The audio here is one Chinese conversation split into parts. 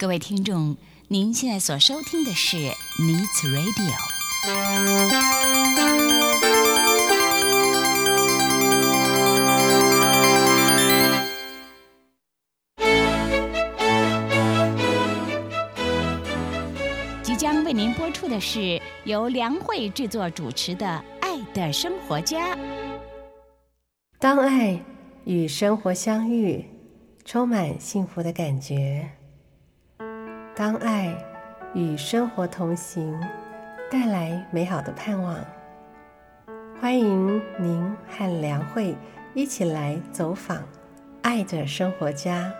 各位听众，您现在所收听的是 Needs Radio。即将为您播出的是由梁慧制作主持的《爱的生活家》。当爱与生活相遇，充满幸福的感觉；当爱与生活同行，带来美好的盼望。欢迎您和梁慧一起来走访爱的生活家。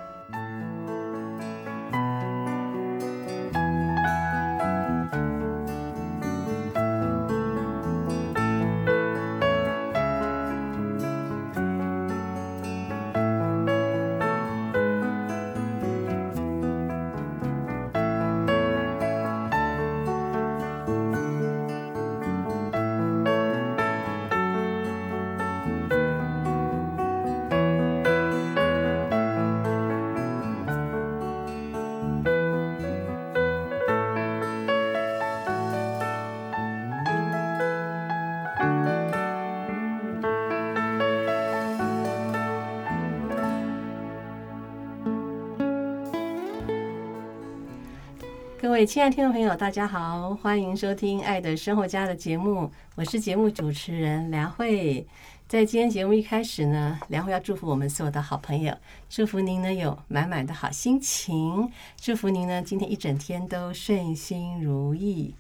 位亲爱的听众朋友，大家好，欢迎收听《爱的生活家》的节目，我是节目主持人梁慧。在今天节目一开始呢，梁慧要祝福我们所有的好朋友，祝福您呢有满满的好心情，祝福您呢今天一整天都顺心如意。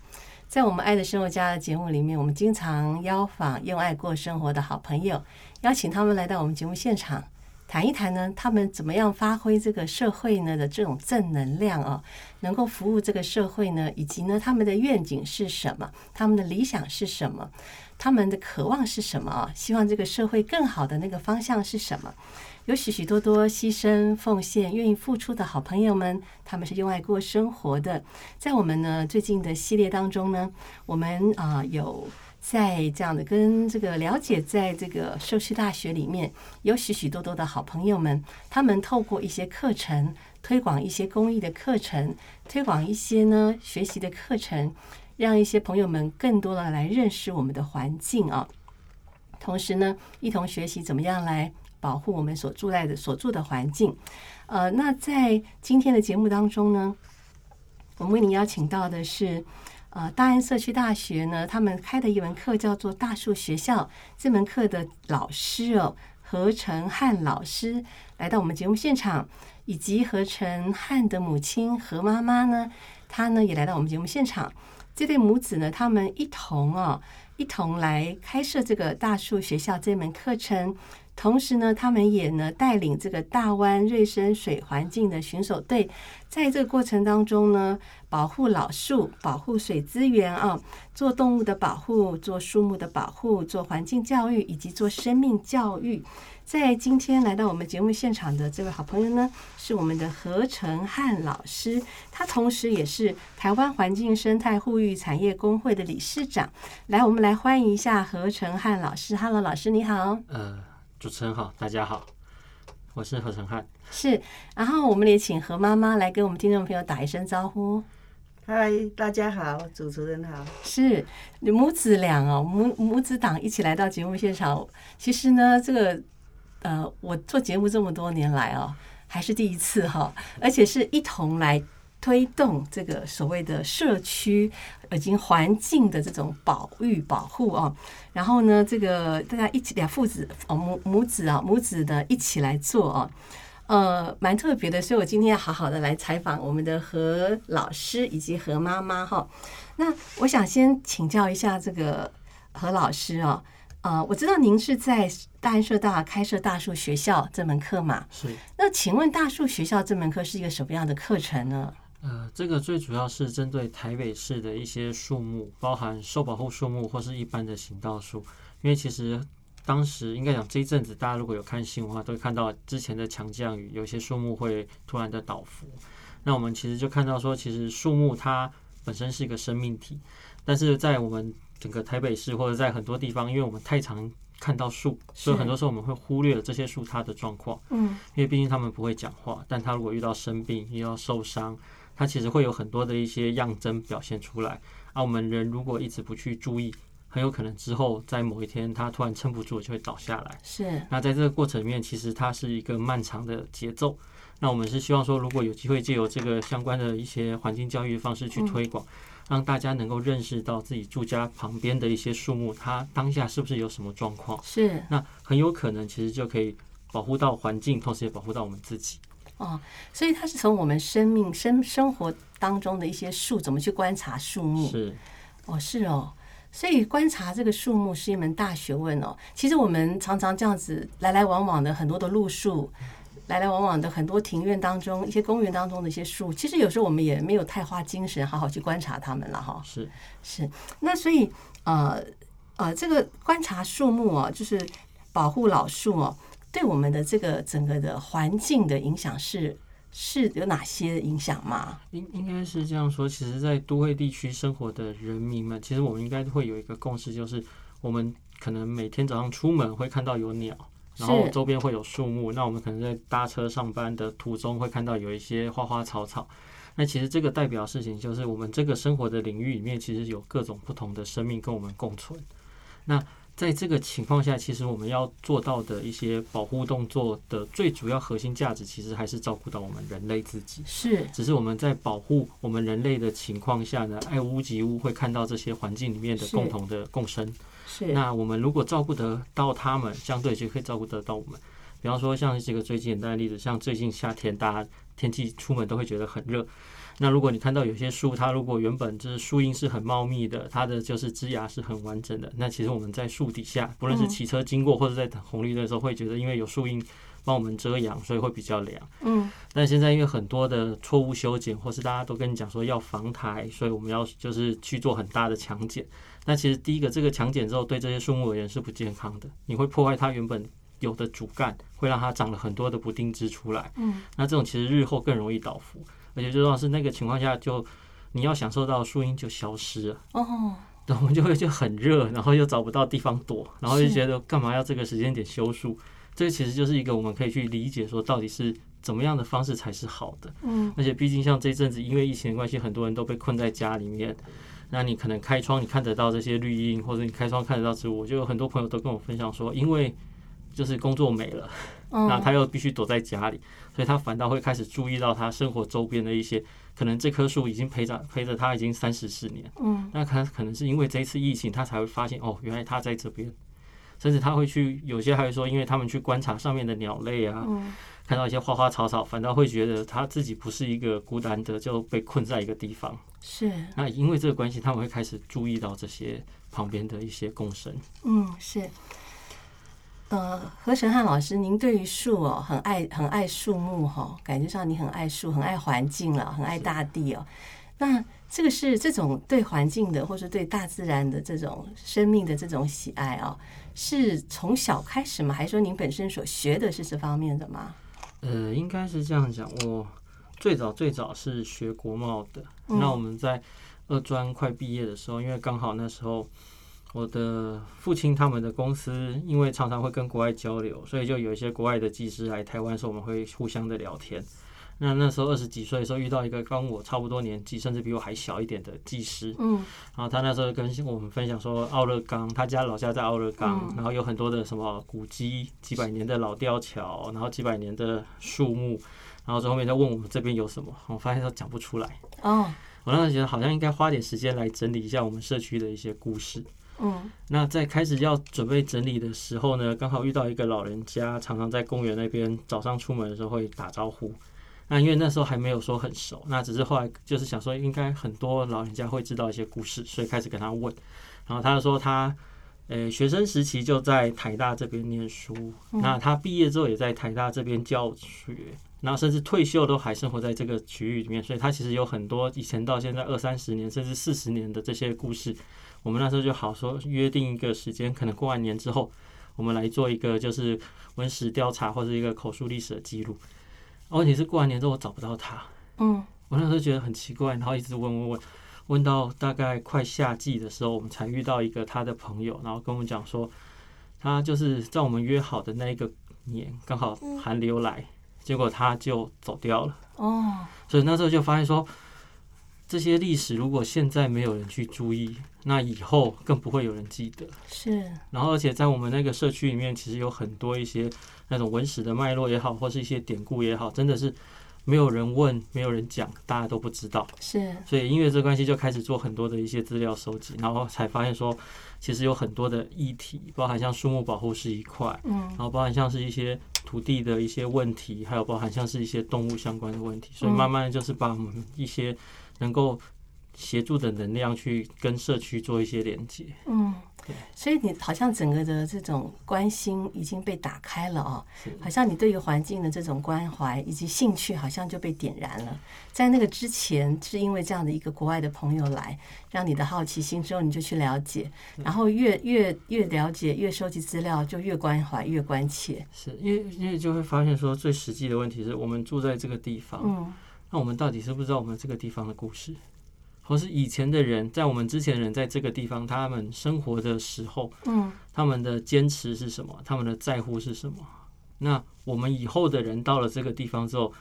在我们《爱的生活家》的节目里面，我们经常邀访用爱过生活的好朋友，邀请他们来到我们节目现场。谈一谈呢，他们怎么样发挥这个社会呢的这种正能量哦，能够服务这个社会呢？以及呢，他们的愿景是什么？他们的理想是什么？他们的渴望是什么啊？希望这个社会更好的那个方向是什么？有许许多多牺牲奉献、愿意付出的好朋友们，他们是用爱过生活的。在我们呢最近的系列当中呢，我们啊有。在这样的跟这个了解，在这个社区大学里面，有许许多多的好朋友们，他们透过一些课程，推广一些公益的课程，推广一些呢学习的课程，让一些朋友们更多的来认识我们的环境啊。同时呢，一同学习怎么样来保护我们所住在的所住的环境。呃，那在今天的节目当中呢，我们为您邀请到的是。呃，大安社区大学呢，他们开的一门课叫做大树学校。这门课的老师哦，何成汉老师来到我们节目现场，以及何成汉的母亲何妈妈呢，她呢也来到我们节目现场。这对母子呢，他们一同哦，一同来开设这个大树学校这门课程。同时呢，他们也呢带领这个大湾瑞生水环境的巡守队，在这个过程当中呢，保护老树、保护水资源啊，做动物的保护、做树木的保护、做环境教育以及做生命教育。在今天来到我们节目现场的这位好朋友呢，是我们的何成汉老师，他同时也是台湾环境生态护育产业工会的理事长。来，我们来欢迎一下何成汉老师。Hello，老师你好。呃。主持人好，大家好，我是何成汉。是，然后我们也请何妈妈来跟我们听众朋友打一声招呼。嗨，大家好，主持人好。是母子俩哦，母母子党一起来到节目现场。其实呢，这个呃，我做节目这么多年来哦，还是第一次哈，而且是一同来。推动这个所谓的社区已经环境的这种保育保护啊，然后呢，这个大家一起两父子哦母母子啊母子的一起来做啊，呃，蛮特别的，所以我今天要好好的来采访我们的何老师以及何妈妈哈。那我想先请教一下这个何老师啊，呃，我知道您是在大安社大开设大树学校这门课嘛？是。那请问大树学校这门课是一个什么样的课程呢？呃，这个最主要是针对台北市的一些树木，包含受保护树木或是一般的行道树。因为其实当时应该讲这一阵子，大家如果有看新闻的话，都会看到之前的强降雨，有些树木会突然的倒伏。那我们其实就看到说，其实树木它本身是一个生命体，但是在我们整个台北市或者在很多地方，因为我们太常看到树，所以很多时候我们会忽略了这些树它的状况，嗯，因为毕竟它们不会讲话，但它如果遇到生病、遇到受伤，它其实会有很多的一些样征表现出来。而我们人如果一直不去注意，很有可能之后在某一天它突然撑不住，就会倒下来。是，那在这个过程里面，其实它是一个漫长的节奏。那我们是希望说，如果有机会借由这个相关的一些环境教育的方式去推广，让大家能够认识到自己住家旁边的一些树木，它当下是不是有什么状况？是那很有可能其实就可以保护到环境，同时也保护到我们自己。哦，所以它是从我们生命生生活当中的一些树，怎么去观察树木？是哦，是哦。所以观察这个树木是一门大学问哦。其实我们常常这样子来来往往的很多的路树，来来往往的很多庭院当中、一些公园当中的一些树，其实有时候我们也没有太花精神好好去观察它们了哈。是是，那所以呃呃，这个观察树木哦，就是保护老树哦，对我们的这个整个的环境的影响是是有哪些影响吗？应应该是这样说。其实，在都会地区生活的人民们，其实我们应该会有一个共识，就是我们可能每天早上出门会看到有鸟，然后周边会有树木。那我们可能在搭车上班的途中会看到有一些花花草草。那其实这个代表事情就是，我们这个生活的领域里面，其实有各种不同的生命跟我们共存。那在这个情况下，其实我们要做到的一些保护动作的最主要核心价值，其实还是照顾到我们人类自己。是只是我们在保护我们人类的情况下呢，爱屋及乌，会看到这些环境里面的共同的共生。是，那我们如果照顾得到他们，相对就可以照顾得到我们。比方说，像这个最简单的例子，像最近夏天，大家天气出门都会觉得很热。那如果你看到有些树，它如果原本就是树荫是很茂密的，它的就是枝芽是很完整的，那其实我们在树底下，不论是骑车经过或者在等红绿灯的时候，会觉得因为有树荫帮我们遮阳，所以会比较凉。嗯但现在因为很多的错误修剪，或是大家都跟你讲说要防台，所以我们要就是去做很大的强剪。那其实第一个，这个强剪之后对这些树木而言是不健康的，你会破坏它原本有的主干，会让它长了很多的不定枝出来。嗯，那这种其实日后更容易倒伏，而且最重要是那个情况下就你要享受到树荫就消失了。哦，对，我们就会就很热，然后又找不到地方躲，然后就觉得干嘛要这个时间点修树？这个其实就是一个我们可以去理解说，到底是怎么样的方式才是好的。嗯而且毕竟像这一阵子因为疫情的关系，很多人都被困在家里面。那你可能开窗，你看得到这些绿荫，或者你开窗看得到植物。就有很多朋友都跟我分享说，因为就是工作没了，那嗯，他又必须躲在家里，所以他反倒会开始注意到他生活周边的一些，可能这棵树已经陪着陪着他已经三十四年。嗯那他可能是因为这一次疫情，他才会发现哦，原来他在这边，甚至他会去，有些还会说，因为他们去观察上面的鸟类啊，嗯看到一些花花草草，反倒会觉得他自己不是一个孤单的，就被困在一个地方。是，那因为这个关系，他们会开始注意到这些旁边的一些共生。嗯是。呃，何成汉老师，您对于树哦，很爱很爱树木哈、感觉上你很爱树，很爱环境了，很爱大地哦。那这个是这种对环境的，或是对大自然的这种生命的这种喜爱哦，是从小开始吗？还是说您本身所学的是这方面的吗？呃，应该是这样讲。我最早最早是学国贸的，嗯那我们在二专快毕业的时候，因为刚好那时候我的父亲他们的公司，因为常常会跟国外交流，所以就有一些国外的技师来台湾的时候，我们会互相的聊天。那那时候二十几岁的时候，遇到一个跟我差不多年纪，甚至比我还小一点的技师，嗯然后他那时候跟我们分享说，奥勒冈，他家老家在奥勒冈，嗯然后有很多的什么古迹，几百年的老吊桥，然后几百年的树木，然后最后面再问我们这边有什么，我发现都讲不出来。哦我那时候觉得好像应该花点时间来整理一下我们社区的一些故事。嗯那在开始要准备整理的时候呢，刚好遇到一个老人家，常常在公园那边早上出门的时候会打招呼。那因为那时候还没有说很熟，那只是后来就是想说，应该很多老人家会知道一些故事，所以开始跟他问。然后他就说他，呃，学生时期就在台大这边念书，那他毕业之后也在台大这边教学，然后甚至退休都还生活在这个区域里面，所以他其实有很多以前到现在二三十年甚至四十年的这些故事。我们那时候就好说约定一个时间，可能过完年之后，我们来做一个就是文史调查或者一个口述历史的记录。问题是过完年之后我找不到他，嗯我那时候觉得很奇怪，然后一直问问问，问到大概快夏季的时候，我们才遇到一个他的朋友，然后跟我们讲说，他就是在我们约好的那一个年，刚好寒流来，结果他就走掉了。哦，所以那时候就发现说，这些历史如果现在没有人去注意，那以后更不会有人记得。是，然后而且在我们那个社区里面，其实有很多一些那种文史的脉络也好，或是一些典故也好，真的是没有人问，没有人讲，大家都不知道。是，所以因为这关系，就开始做很多的一些资料收集，然后才发现说，其实有很多的议题，包含像树木保护是一块，嗯然后包含像是一些土地的一些问题，还有包含像是一些动物相关的问题，所以嗯。慢慢地就是把我们一些能够协助的能量去跟社区做一些连接。嗯对，所以你好像整个的这种关心已经被打开了哦，好像你对于环境的这种关怀以及兴趣，好像就被点燃了。在那个之前，是因为这样的一个国外的朋友来，让你的好奇心之后，你就去了解，然后越越越了解，越收集资料，就越关怀，越关切。是因为因为就会发现说，最实际的问题是我们住在这个地方，嗯那我们到底知不知道我们这个地方的故事？或是以前的人，在我们之前的人在这个地方，他们生活的时候，嗯他们的坚持是什么？他们的在乎是什么？那我们以后的人到了这个地方之后，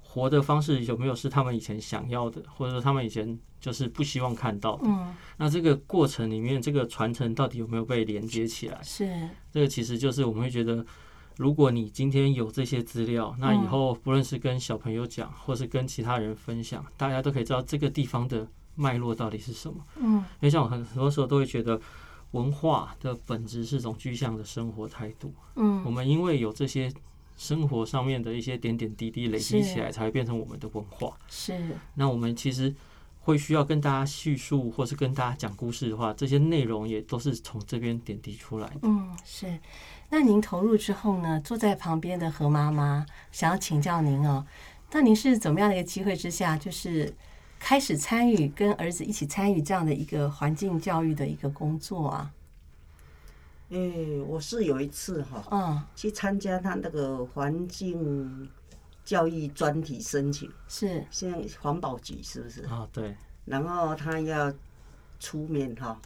活的方式有没有是他们以前想要的，或者说他们以前就是不希望看到的？嗯，那这个过程里面，这个传承到底有没有被连接起来？是这个其实就是我们会觉得，如果你今天有这些资料，那以后不论是跟小朋友讲，或是跟其他人分享，大家都可以知道这个地方的脉络到底是什么。嗯因为像我很很多时候都会觉得，文化的本质是一种具象的生活态度。嗯我嗯们因为有这些生活上面的一些点点滴滴累积起来，才会变成我们的文化。是那我们其实会需要跟大家叙述，或是跟大家讲故事的话，这些内容也都是从这边点滴出来的。嗯是。那您投入之后呢？坐在旁边的何妈妈想要请教您哦，那您是怎么样的一个机会之下，就是开始参与跟儿子一起参与这样的一个环境教育的一个工作啊？诶、我是有一次哈、嗯，去参加他那个环境教育专题申请，是。现在环保局是不是？啊，对，然后他要出面哈、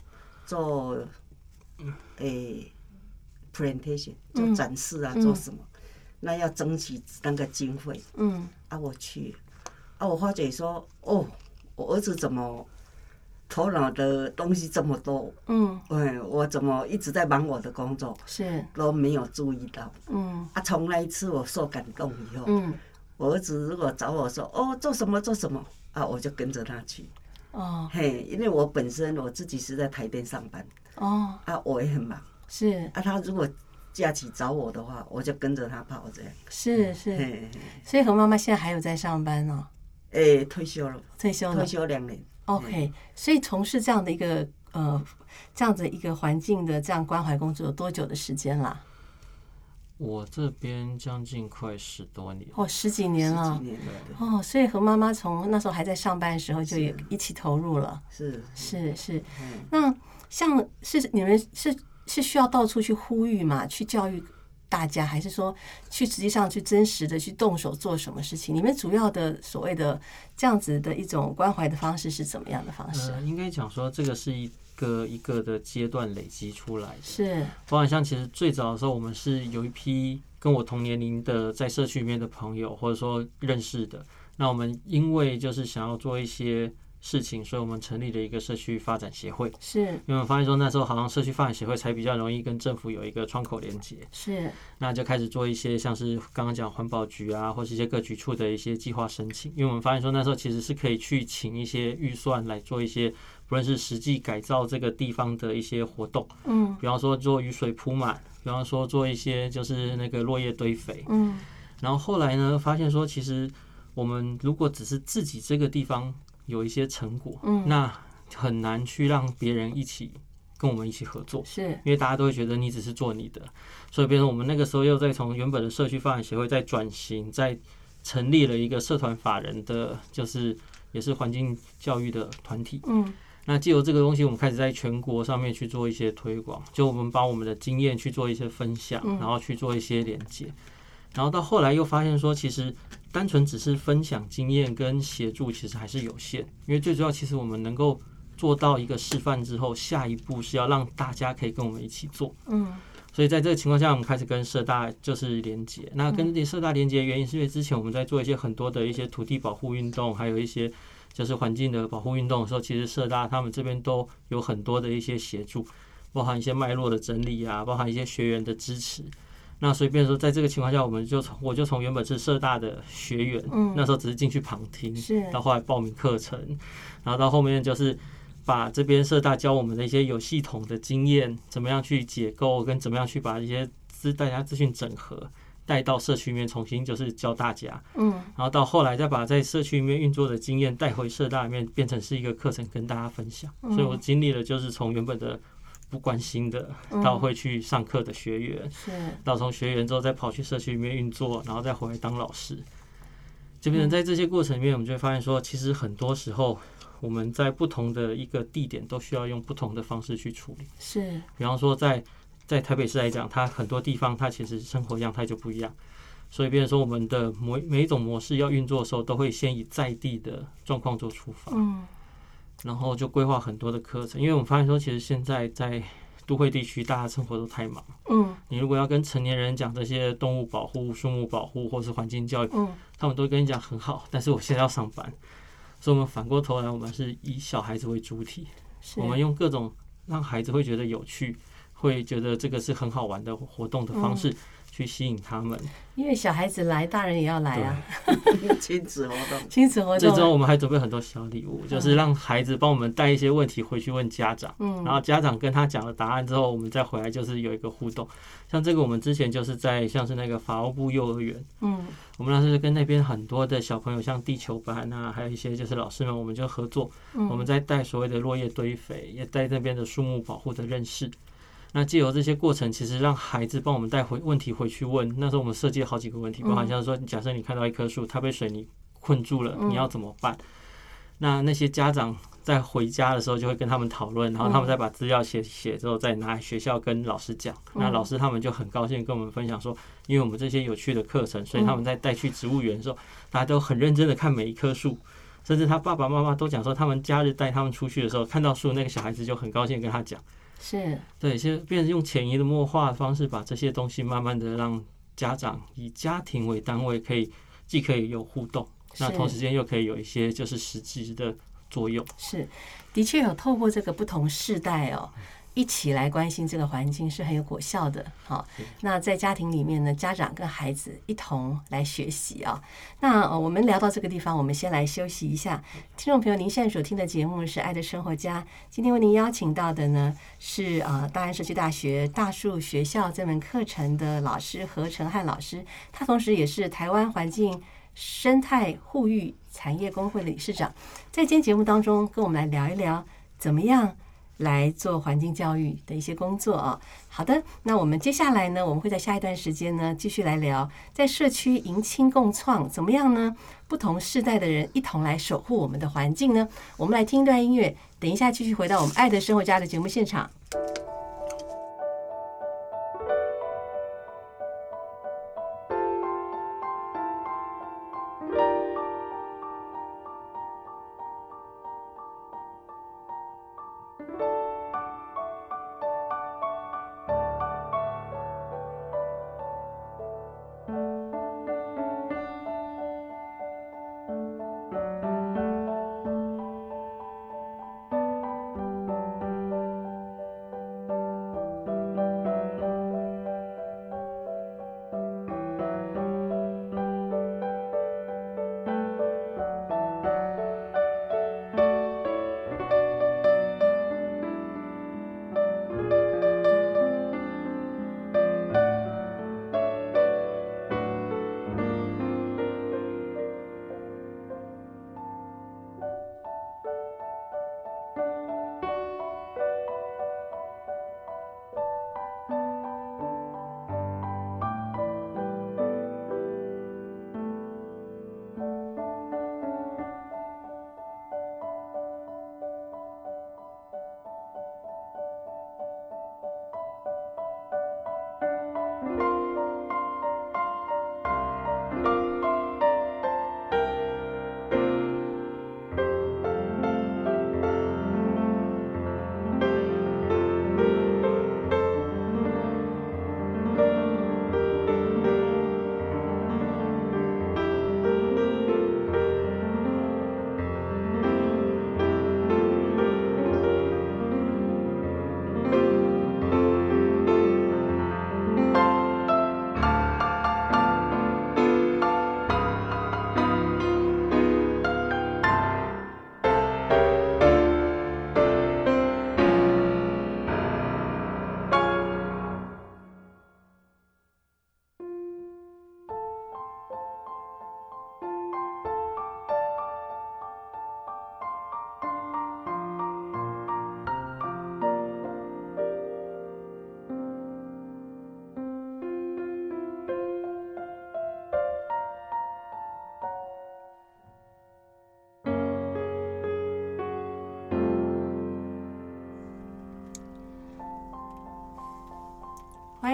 做诶、presentation 做嗯展示啊，嗯。做什么？那要争取那个经费。嗯。啊，我去啊，我发觉说哦，我儿子怎么头脑的东西这么多？嗯哎，我怎么一直在忙我的工作，是都没有注意到嗯啊？从那一次我受感动以后，嗯我儿子如果找我说哦做什么做什么啊，我就跟着他去。哦嘿，因为我本身我自己是在台电上班哦啊，我也很忙是啊。他如果假期找我的话，我就跟着他跑这样。是是，所以何妈妈现在还有在上班哦，诶，退休了，退休了退。休两年。OK，所以从事这样的一个呃这样子一个环境的这样关怀工作有多久的时间啦？我这边将近快十多年。哦，十几年十了几。年了，对哦，所以和妈妈从那时候还在上班的时候就也一起投入了。是是是，嗯那像是你们是是需要到处去呼吁嘛，去教育大家，还是说去实际上去真实的去动手做什么事情？你们主要的所谓的这样子的一种关怀的方式是怎么样的方式？呃，应该讲说这个是一个一个的阶段累积出来的。是包含像其实最早的时候，我们是有一批跟我同年龄的在社区里面的朋友，或者说认识的。那我们因为就是想要做一些事情，所以我们成立了一个社区发展协会。是因为我们发现说那时候好像社区发展协会才比较容易跟政府有一个窗口连接，是那就开始做一些像是刚刚讲环保局啊，或是一些各局处的一些计划申请。因为我们发现说那时候其实是可以去请一些预算来做一些，不论是实际改造这个地方的一些活动。嗯比方说做雨水铺满，比方说做一些就是那个落叶堆肥。嗯然后后来呢，发现说其实我们如果只是自己这个地方有一些成果，嗯那很难去让别人一起跟我们一起合作。是因为大家都会觉得你只是做你的，所以变成我们那个时候又在从原本的社区发展协会再转型，再成立了一个社团法人的，就是也是环境教育的团体。嗯那借由这个东西，我们开始在全国上面去做一些推广，就我们把我们的经验去做一些分享，嗯然后去做一些连接，然后到后来又发现说，其实单纯只是分享经验跟协助，其实还是有限，因为最主要其实我们能够做到一个示范之后，下一步是要让大家可以跟我们一起做。嗯所以在这个情况下，我们开始跟社大就是连接。那跟社大连接的原因，是因为之前我们在做一些很多的一些土地保护运动，还有一些就是环境的保护运动的时候，其实社大他们这边都有很多的一些协助，包含一些脉络的整理啊，包含一些学员的支持。那所以，变说，在这个情况下，我们就从我就从原本是社大的学员，嗯那时候只是进去旁听，是到后来报名课程，然后到后面就是把这边社大教我们的一些有系统的经验，怎么样去解构，跟怎么样去把一些资大家资讯整合带到社区里面，重新就是教大家，嗯然后到后来再把在社区里面运作的经验带回社大里面，变成是一个课程跟大家分享。嗯所以我经历了就是从原本的不关心的，到会去上课的学员，是。到从学员之后再跑去社区里面运作，然后再回来当老师。这边在这些过程里面，我们就会发现说，其实很多时候我们在不同的一个地点都需要用不同的方式去处理。是。比方说在在台北市来讲，它很多地方它其实生活样态就不一样，所以变成说我们的每每一种模式要运作的时候，都会先以在地的状况做出发，嗯然后就规划很多的课程。因为我们发现说，其实现在在都会地区，大家生活都太忙。嗯。你如果要跟成年人讲这些动物保护、树木保护或是环境教育，嗯。他们都会跟你讲很好，但是我现在要上班，所以我们反过头来，我们是以小孩子为主体，我们用各种让孩子会觉得有趣，会觉得这个是很好玩的活动的方式去吸引他们。因为小孩子来，大人也要来啊，亲子活动，亲子活这周动，我们还准备很多小礼物，就是让孩子帮我们带一些问题回去问家长，嗯然后家长跟他讲了答案之后，我们再回来就是有一个互动。像这个我们之前就是在像是那个法务部幼儿园。嗯我们那时候跟那边很多的小朋友，像地球班啊，还有一些就是老师们，我们就合作，嗯我们在带所谓的落叶堆肥，也带那边的树木保护的认识。那借由这些过程，其实让孩子帮我们带回问题回去问。那时候我们设计了好几个问题，包含像说，假设你看到一棵树，它被水泥困住了，嗯你要怎么办？那那些家长在回家的时候就会跟他们讨论，然后他们再把资料写写之后，再拿来学校跟老师讲。那老师他们就很高兴跟我们分享说，因为我们这些有趣的课程，所以他们在带去植物园的时候，大家都很认真的看每一棵树。甚至他爸爸妈妈都讲说，他们假日带他们出去的时候，看到树，那个小孩子就很高兴跟他讲。是对，现在变成用潜移的默化的方式，把这些东西慢慢的让家长以家庭为单位，可以既可以有互动，那同时间又可以有一些就是实际的作用。是，的确有透过这个不同世代哦。一起来关心这个环境是很有果效的。好，那在家庭里面呢，家长跟孩子一同来学习啊。那呃我们聊到这个地方，我们先来休息一下。听众朋友，您现在所听的节目是《爱的生活家》，今天为您邀请到的呢是呃大安社区大学大树学校这门课程的老师何成汉老师，他同时也是台湾环境。生态护育产业工会的理事长，在今天节目当中，跟我们来聊一聊怎么样来做环境教育的一些工作啊。好的，那我们接下来呢，我们会在下一段时间呢，继续来聊在社区迎亲共创怎么样呢？不同世代的人一同来守护我们的环境呢？我们来听一段音乐，等一下继续回到我们爱的生活家的节目现场。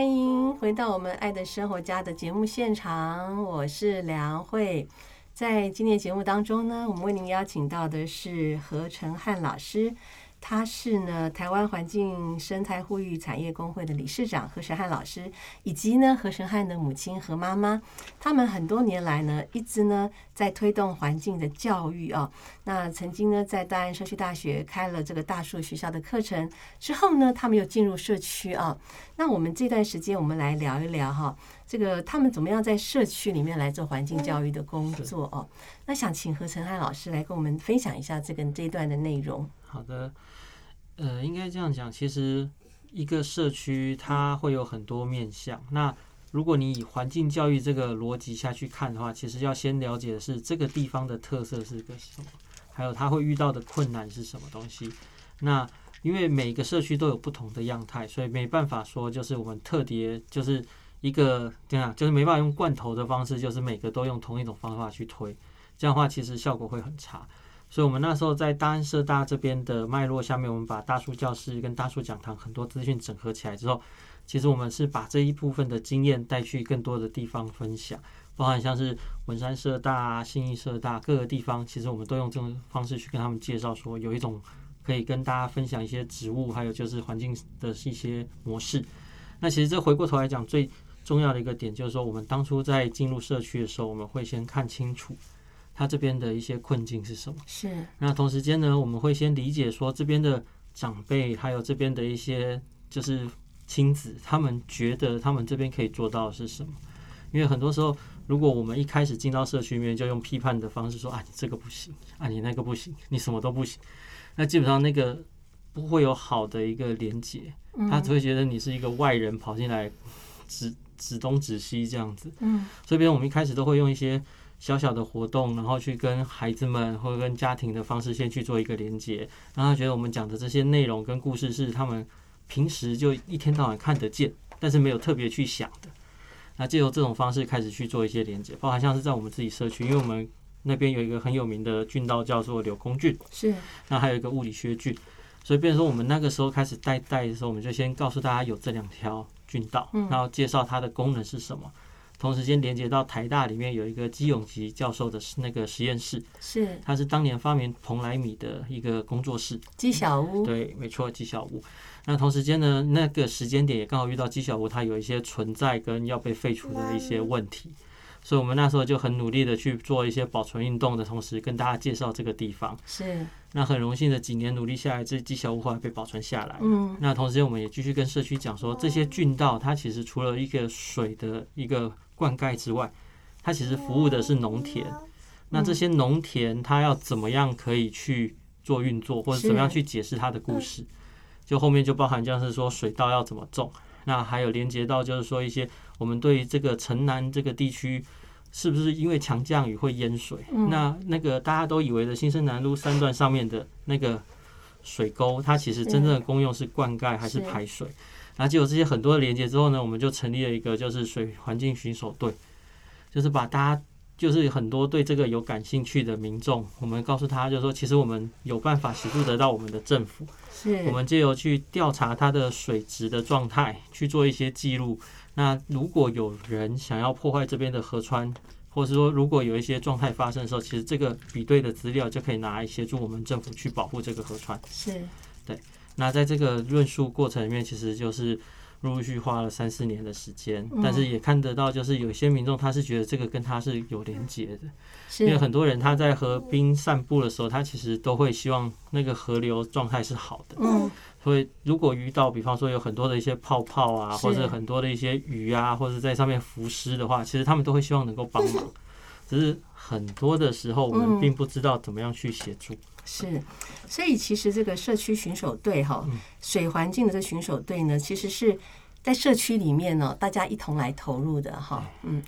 欢迎回到我们《爱的生活家》的节目现场，我是梁慧。在今天节目当中呢，我们为您邀请到的是何成汉老师。他是呢台湾环境生态护育产业工会的理事长何神汉老师，以及呢何神汉的母亲何妈妈，他们很多年来呢一直呢在推动环境的教育啊。那曾经呢在大安社区大学开了这个大树学校的课程之后呢，他们又进入社区啊。那我们这段时间我们来聊一聊哈，这个他们怎么样在社区里面来做环境教育的工作哦。那想请何成汉老师来跟我们分享一下这个这一段的内容。好的。呃，应该这样讲，其实一个社区它会有很多面向。那如果你以环境教育这个逻辑下去看的话，其实要先了解的是这个地方的特色是个什么，还有它会遇到的困难是什么东西。那因为每个社区都有不同的样态，所以没办法说就是我们特别就是一个这样，就是没办法用罐头的方式，就是每个都用同一种方法去推，这样的话其实效果会很差。所以，我们那时候在大安社大这边的脉络下面，我们把大树教室跟大树讲堂很多资讯整合起来之后，其实我们是把这一部分的经验带去更多的地方分享，包含像是文山社大、信义社大各个地方，其实我们都用这种方式去跟他们介绍，说有一种可以跟大家分享一些植物，还有就是环境的一些模式。那其实这回过头来讲，最重要的一个点就是说，我们当初在进入社区的时候，我们会先看清楚。他这边的一些困境是什么？是。那同时间呢，我们会先理解说这边的长辈，还有这边的一些就是亲子，他们觉得他们这边可以做到的是什么？因为很多时候，如果我们一开始进到社区里面就用批判的方式说啊，你这个不行，啊你那个不行，你什么都不行，那基本上那个不会有好的一个连接，他只会觉得你是一个外人跑进来指指东指西这样子。嗯。这边我们一开始都会用一些。小小的活动，然后去跟孩子们或者跟家庭的方式先去做一个连接，让他觉得我们讲的这些内容跟故事是他们平时就一天到晚看得见，但是没有特别去想的。那借由这种方式开始去做一些连接，包含像是在我们自己社区，因为我们那边有一个很有名的郡道叫做柳公郡，是，那还有一个物理学郡，所以变成说我们那个时候开始带带的时候，我们就先告诉大家有这两条菌道，然后介绍它的功能是什么。同时间连接到台大里面有一个基永吉教授的那个实验室，是，他是当年发明蓬莱米的一个工作室，基小屋，对，没错，基小屋。那同时间呢，那个时间点也刚好遇到基小屋，它有一些存在跟要被废除的一些问题，所以我们那时候就很努力的去做一些保存运动的同时，跟大家介绍这个地方。是，那很荣幸的几年努力下来，这基小屋后来被保存下来。嗯，那同时间我们也继续跟社区讲说，这些郡道它其实除了一个水的一个灌溉之外，它其实服务的是农田。那这些农田，它要怎么样可以去做运作，或者怎么样去解释它的故事？就后面就包含像是说水稻要怎么种，那还有连接到就是说一些我们对于这个城南这个地区，是不是因为强降雨会淹水？那那个大家都以为的新生南路三段上面的那个水沟，它其实真正的功用是灌溉还是排水？然后就有这些很多的连接之后呢，我们就成立了一个就是水环境巡守队，就是把大家就是很多对这个有感兴趣的民众，我们告诉他，就是说其实我们有办法协助得到我们的政府，是我们借由去调查它的水质的状态，去做一些记录。那如果有人想要破坏这边的河川，或者是说如果有一些状态发生的时候，其实这个比对的资料就可以拿来协助我们政府去保护这个河川。是，对。那在这个论述过程里面，其实就是陆陆续花了三四年的时间，但是也看得到，就是有些民众他是觉得这个跟他是有连结的，因为很多人他在河滨散步的时候，他其实都会希望那个河流状态是好的。嗯，所以如果遇到比方说有很多的一些泡泡啊，或者很多的一些鱼啊，或者在上面浮尸的话，其实他们都会希望能够帮忙，只是很多的时候我们并不知道怎么样去协助。是，所以其实这个社区巡守队哈，水环境的这巡守队呢，其实是在社区里面呢，大家一同来投入的哈，嗯。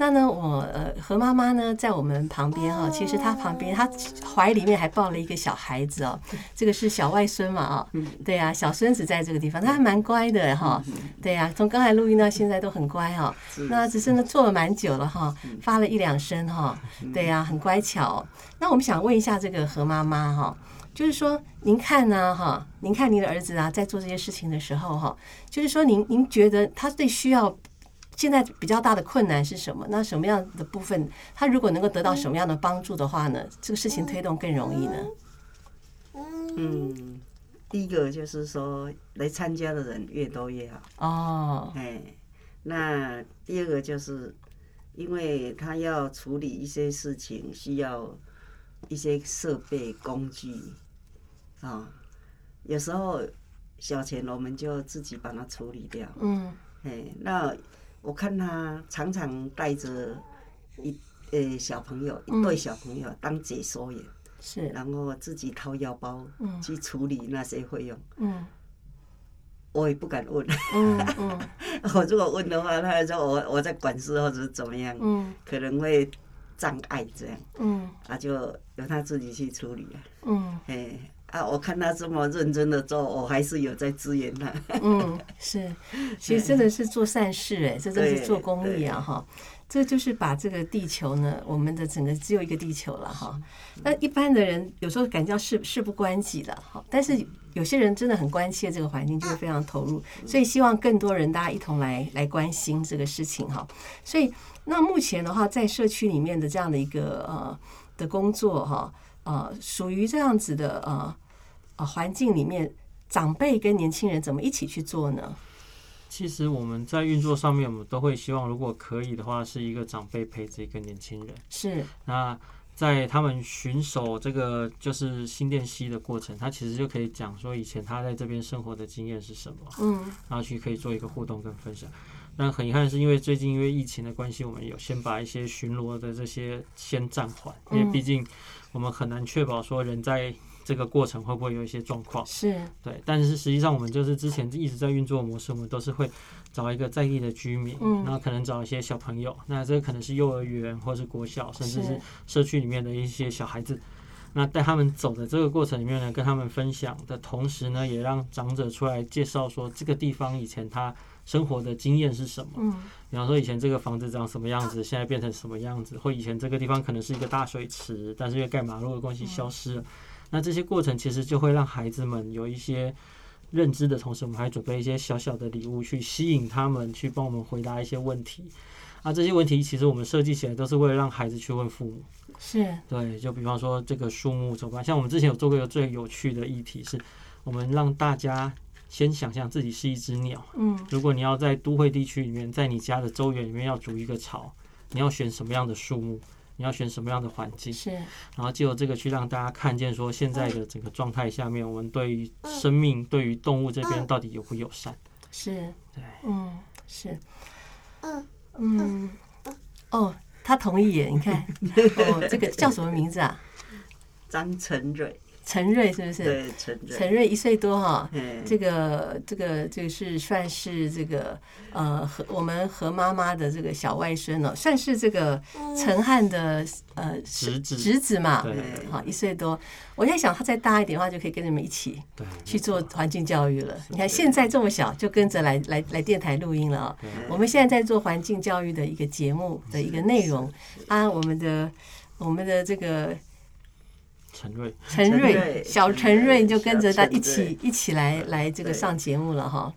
那呢，我呃何妈妈呢在我们旁边哈，其实她旁边她怀里面还抱了一个小孩子哦，这个是小外孙嘛啊，对呀，小孙子在这个地方，他还蛮乖的哈，对呀，从刚才录音到现在都很乖哦，那只是呢坐了蛮久了哈，发了一两声哈，对呀，很乖巧。那我们想问一下这个何妈妈哈。就是说，您看呢，哈，您看您的儿子啊，在做这些事情的时候，哈，就是说，您您觉得他最需要现在比较大的困难是什么？那什么样的部分，他如果能够得到什么样的帮助的话呢，这个事情推动更容易呢？嗯，第一个就是说，来参加的人越多越好。哦，哎，那第二个就是，因为他要处理一些事情，需要一些设备工具啊、有时候小钱我们就自己把它处理掉。嗯哎，那我看他常常带着一呃小朋友一对小朋友当解说员，是，然后自己掏腰包嗯。去处理那些费用，嗯。我也不敢问。嗯嗯。我如果问的话，他说我我在管事或者是怎么样，嗯。可能会障碍这样，嗯。啊，就由他自己去处理啊。嗯。哎啊，我看他这么认真的做，我还是有在支援他。嗯，是，其实真的是做善事哎，这真是做公益啊哈。这就是把这个地球呢，我们的整个只有一个地球了哈。那一般的人有时候感觉到事事不关己的哈，但是有些人真的很关切这个环境，就会非常投入。所以希望更多人大家一同来来关心这个事情哈。所以那目前的话，在社区里面的这样的一个呃的工作哈，呃，属于这样子的呃呃环境里面，长辈跟年轻人怎么一起去做呢？其实我们在运作上面，我们都会希望，如果可以的话，是一个长辈陪着一个年轻人。是，那在他们巡守这个就是新店溪的过程，他其实就可以讲说以前他在这边生活的经验是什么，嗯然后去可以做一个互动跟分享。那很遗憾，是因为最近因为疫情的关系，我们有先把一些巡逻的这些先暂缓，因为毕竟我们很难确保说人在这个过程会不会有一些状况。是，对，但是实际上我们就是之前一直在运作的模式，我们都是会找一个在地的居民，嗯然后可能找一些小朋友，那这个可能是幼儿园或是国小，甚至是是社区里面的一些小孩子。那带他们走的这个过程里面呢，跟他们分享的同时呢，也让长者出来介绍说这个地方以前他生活的经验是什么。嗯比方说以前这个房子长什么样子，现在变成什么样子，或以前这个地方可能是一个大水池，但是因为盖马路的关系消失了。那这些过程其实就会让孩子们有一些认知的同时，我们还准备一些小小的礼物去吸引他们，去帮我们回答一些问题。啊，这些问题其实我们设计起来都是为了让孩子去问父母。是，对，就比方说这个树木怎么办？像我们之前有做过一个最有趣的议题，是我们让大家先想象自己是一只鸟。嗯。如果你要在都会地区里面，在你家的周园里面要筑一个巢，你要选什么样的树木？你要选什么样的环境？是，然后借由这个去让大家看见说，现在的整个状态下面，我们对于生命、对于动物这边到底友不友善？是，对，嗯是，嗯。哦，他同意耶，你看，哦，这个叫什么名字啊？张成蕊，陈瑞是不是？对，陈瑞。一岁多哈，哎，这个这个这个是算是这个呃和我们何妈妈的这个小外孙哦，算是这个陈汉的呃侄子。侄子嘛，对。好一岁多。我在想他再大一点的话，就可以跟你们一起，去做环境教育了。你看现在这么小就跟着来来来电台录音了哦。我们现在在做环境教育的一个节目的一个内容。啊，我们的我们的这个陈瑞，陈瑞陈瑞小陈瑞就跟着他一起一起来来这个上节目了哈。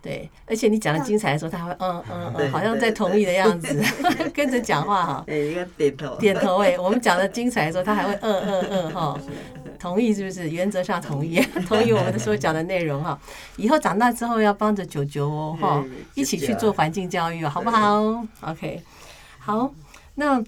对，而且你讲的精彩的时候，他还会嗯嗯嗯，好像在同意的样子，跟着讲话哈，哎，一个点头，点头哎。我们讲的精彩的时候，他还会嗯嗯嗯哈，同意是不是？原则上同意，同意我们的所讲的内容哈。以后长大之后要帮着九九哦哈嗯，一起去做环境教育哦，好不好？OK，好，那。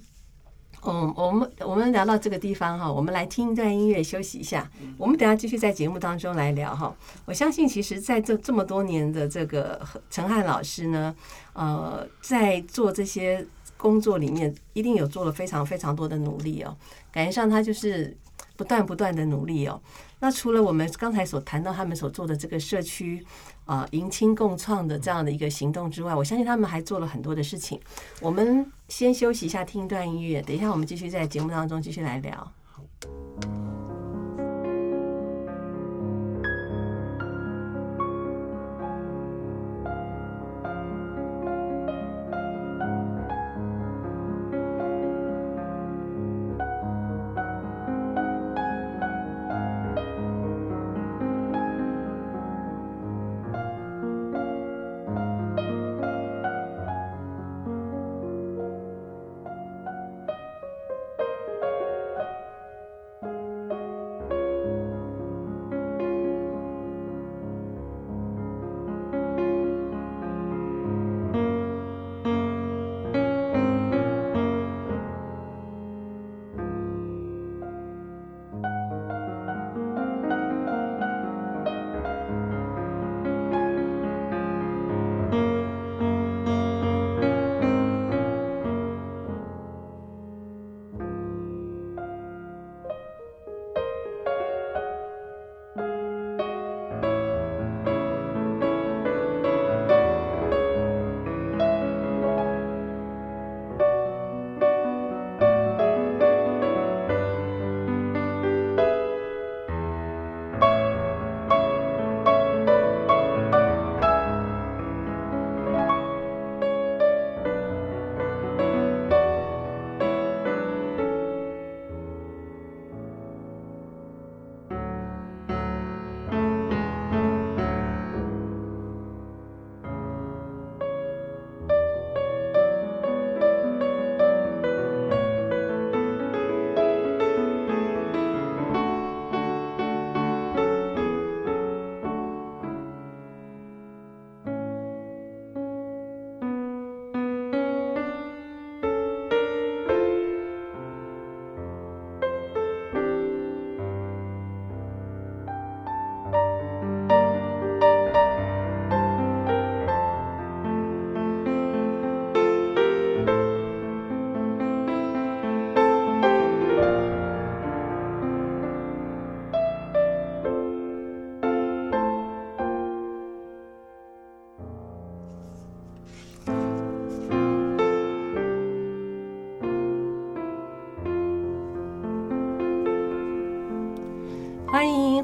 嗯，我们我们聊到这个地方哈，我们来听一段音乐休息一下。我们等下继续在节目当中来聊哈。我相信，其实在这这么多年的这个陈汉老师呢，呃，在做这些工作里面，一定有做了非常非常多的努力哦。感觉上他就是不断不断的努力哦。那除了我们刚才所谈到他们所做的这个社区啊、呃迎亲共创的这样的一个行动之外，我相信他们还做了很多的事情。我们先休息一下，听一段音乐，等一下我们继续在节目当中继续来聊。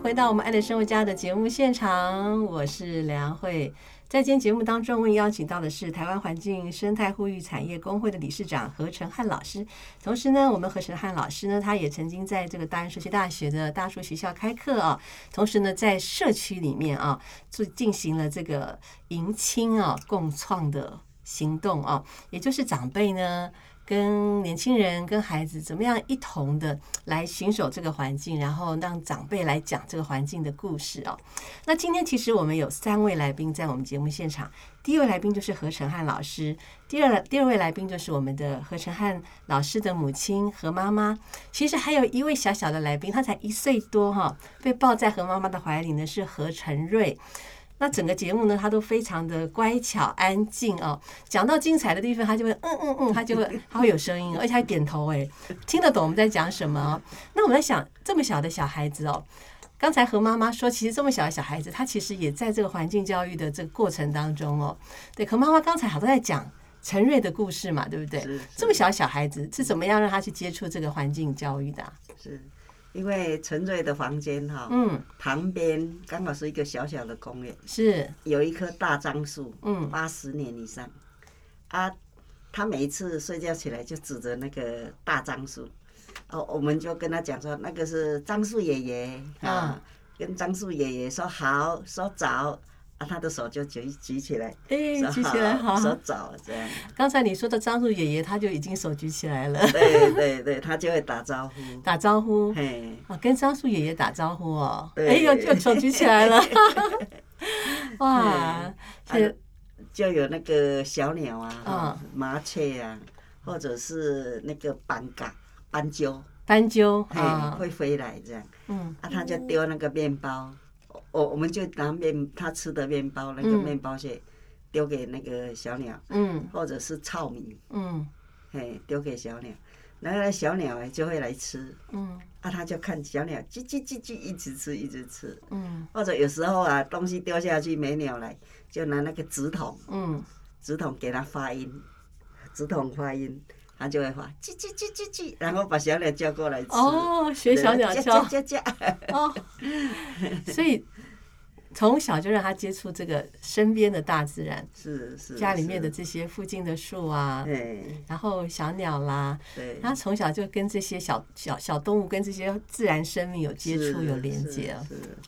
回到我们《爱的生活家》的节目现场，我是梁慧。在今天节目当中，我们邀请到的是台湾环境生态护育产业工会的理事长何成汉老师。同时呢，我们何成汉老师呢，他也曾经在这个大安社区大学的大树学校开课啊。同时呢，在社区里面啊，做进行了这个迎亲啊共创的行动啊，也就是长辈呢。跟年轻人、跟孩子怎么样一同的来巡守这个环境，然后让长辈来讲这个环境的故事哦。那今天其实我们有三位来宾在我们节目现场，第一位来宾就是何成汉老师，第二第二位来宾就是我们的何成汉老师的母亲何妈妈。其实还有一位小小的来宾，他才一岁多哈，被抱在何妈妈的怀里呢，是何成瑞。那整个节目呢，他都非常的乖巧安静哦。讲到精彩的地方，他就会嗯嗯嗯，他就会他会有声音，而且还点头哎，听得懂我们在讲什么。那我们在想，这么小的小孩子哦，刚才何妈妈说，其实这么小的小孩子，他其实也在这个环境教育的这个过程当中哦。对，何妈妈刚才好像在讲陈瑞的故事嘛，对不对？这么小小孩子是怎么样让他去接触这个环境教育的？是。因为陈瑞的房间哈，嗯，旁边刚好是一个小小的公园，是。有一棵大樟树，嗯，八十年以上，啊，他每一次睡觉起来就指着那个大樟树，哦，我们就跟他讲说，那个是樟树爷爷啊，跟樟树爷爷说好，说早。啊，他的手就举举起来，哎，举起来好，手早这样。刚才你说的张树爷爷，他就已经手举起来了。对对对，他就会打招呼。打招呼，嘿，啊，跟张树爷爷打招呼哦。哎呦，就手举起来了。哇，就就有那个小鸟啊，麻雀啊，或者是那个斑嘎、斑鸠、斑鸠，啊，会飞来这样。嗯，啊，他就丢那个面包。我我们就拿面他吃的面包，那个面包屑丢给那个小鸟，嗯，或者是糙米，嗯，嘿，丢给小鸟，然后小鸟哎就会来吃，嗯，啊，他就看小鸟叽叽叽叽一直吃一直吃，嗯，或者有时候啊东西掉下去没鸟来，就拿那个纸筒，嗯，纸筒给它发音，纸筒发音，它就会发叽叽叽叽叽，然后把小鸟叫过来吃，哦，学小鸟叫，叫叫叫，哦，所以。从小就让他接触这个身边的大自然，是是家里面的这些附近的树啊，对，然后小鸟啦，对，他从小就跟这些小小小动物跟这些自然生命有接触有连接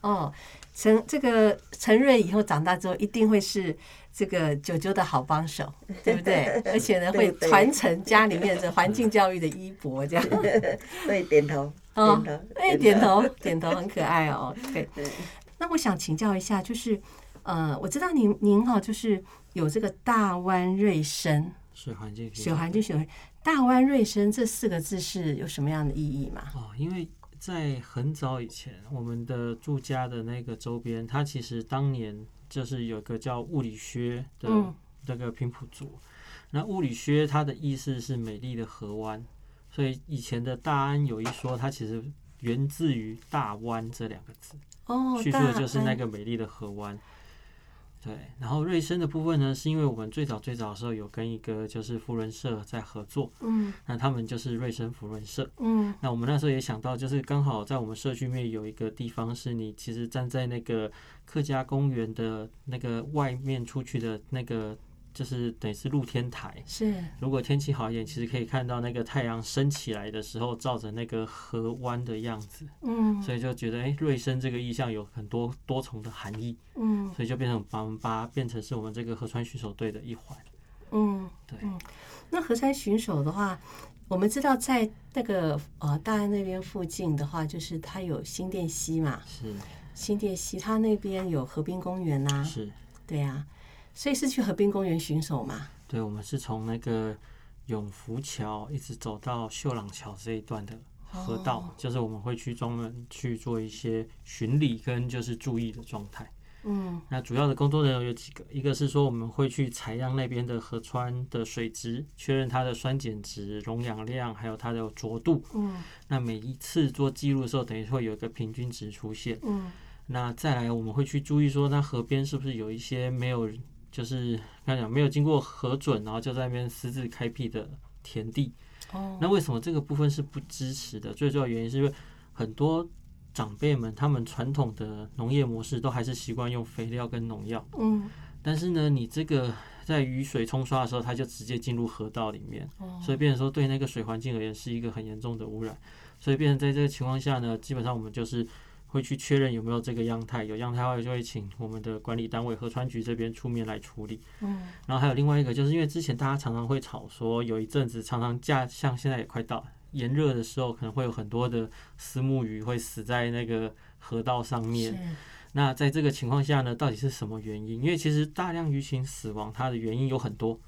哦。陈这个陈瑞以后长大之后一定会是这个九九的好帮手，对不对？而且呢，会传承家里面的环境教育的衣钵，这样。对，点头，点头，哎，点头，点头，很可爱哦。对。那我想请教一下，就是，呃，我知道您您哈，就是有这个大湾瑞生水环境水环境水大湾瑞生这四个字是有什么样的意义吗？哦，因为在很早以前，我们的住家的那个周边，它其实当年就是有个叫物理靴的那个平埔族。那物理靴它的意思是美丽的河湾，所以以前的大安有一说，它其实源自于大湾这两个字。叙述的就是那个美丽的河湾，对。然后瑞生的部分呢，是因为我们最早最早的时候有跟一个就是福伦社在合作，嗯，那他们就是瑞生福伦社，嗯。那我们那时候也想到，就是刚好在我们社区面有一个地方，是你其实站在那个客家公园的那个外面出去的那个。就是等于是露天台，是。如果天气好一点，其实可以看到那个太阳升起来的时候，照着那个河湾的样子。嗯。所以就觉得，哎，瑞生这个意象有很多多重的含义。嗯。所以就变成把我们把变成是我们这个河川巡守队的一环。嗯，对。那河川巡守的话，我们知道在那个呃大安那边附近的话，就是它有新店溪嘛。是。新店溪，它那边有河滨公园呐。是。对呀。所以是去河滨公园巡守吗？对，我们是从那个永福桥一直走到秀朗桥这一段的河道，就是我们会去专门去做一些巡礼跟就是注意的状态。嗯，那主要的工作内容有几个，一个是说我们会去采样那边的河川的水质，确认它的酸碱值、溶氧量，还有它的浊度。嗯，那每一次做记录的时候，等于会有一个平均值出现。嗯，那再来我们会去注意说，那河边是不是有一些没有。就是刚讲没有经过核准，然后就在那边私自开辟的田地。哦，那为什么这个部分是不支持的？最重要原因是因为很多长辈们他们传统的农业模式都还是习惯用肥料跟农药，嗯，但是呢，你这个在雨水冲刷的时候，它就直接进入河道里面，哦所以变成说对那个水环境而言是一个很严重的污染。所以变成在这个情况下呢，基本上我们就是会去确认有没有这个样态，有样态的话就会请我们的管理单位河川局这边出面来处理。嗯，然后还有另外一个，就是因为之前大家常常会吵说，有一阵子常常架，像现在也快到炎热的时候，可能会有很多的丝木鱼会死在那个河道上面。那在这个情况下呢，到底是什么原因？因为其实大量鱼群死亡，它的原因有很多，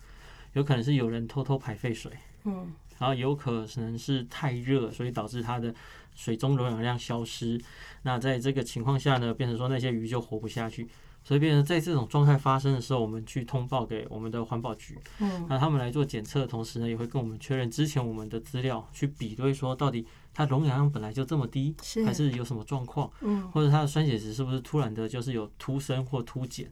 有可能是有人偷偷排废水，嗯，然后有可能是太热，所以导致它的水中溶氧量消失。那在这个情况下呢，变成说那些鱼就活不下去，所以变成在这种状态发生的时候，我们去通报给我们的环保局，嗯，那他们来做检测的同时呢，也会跟我们确认之前我们的资料，去比对说到底它溶氧量本来就这么低，是还是有什么状况，嗯，或者它的酸血值是不是突然的就是有突升或突减，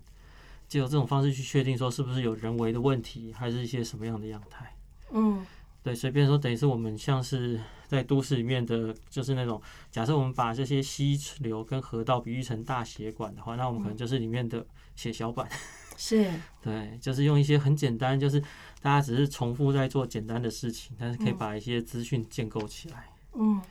就用这种方式去确定说是不是有人为的问题，还是一些什么样的样态。嗯，对，随便说，等于是我们像是在都市里面的，就是那种假设我们把这些溪流跟河道比喻成大血管的话，那我们可能就是里面的血小板。是，对，就是用一些很简单，就是大家只是重复在做简单的事情，但是可以把一些资讯建构起来。嗯，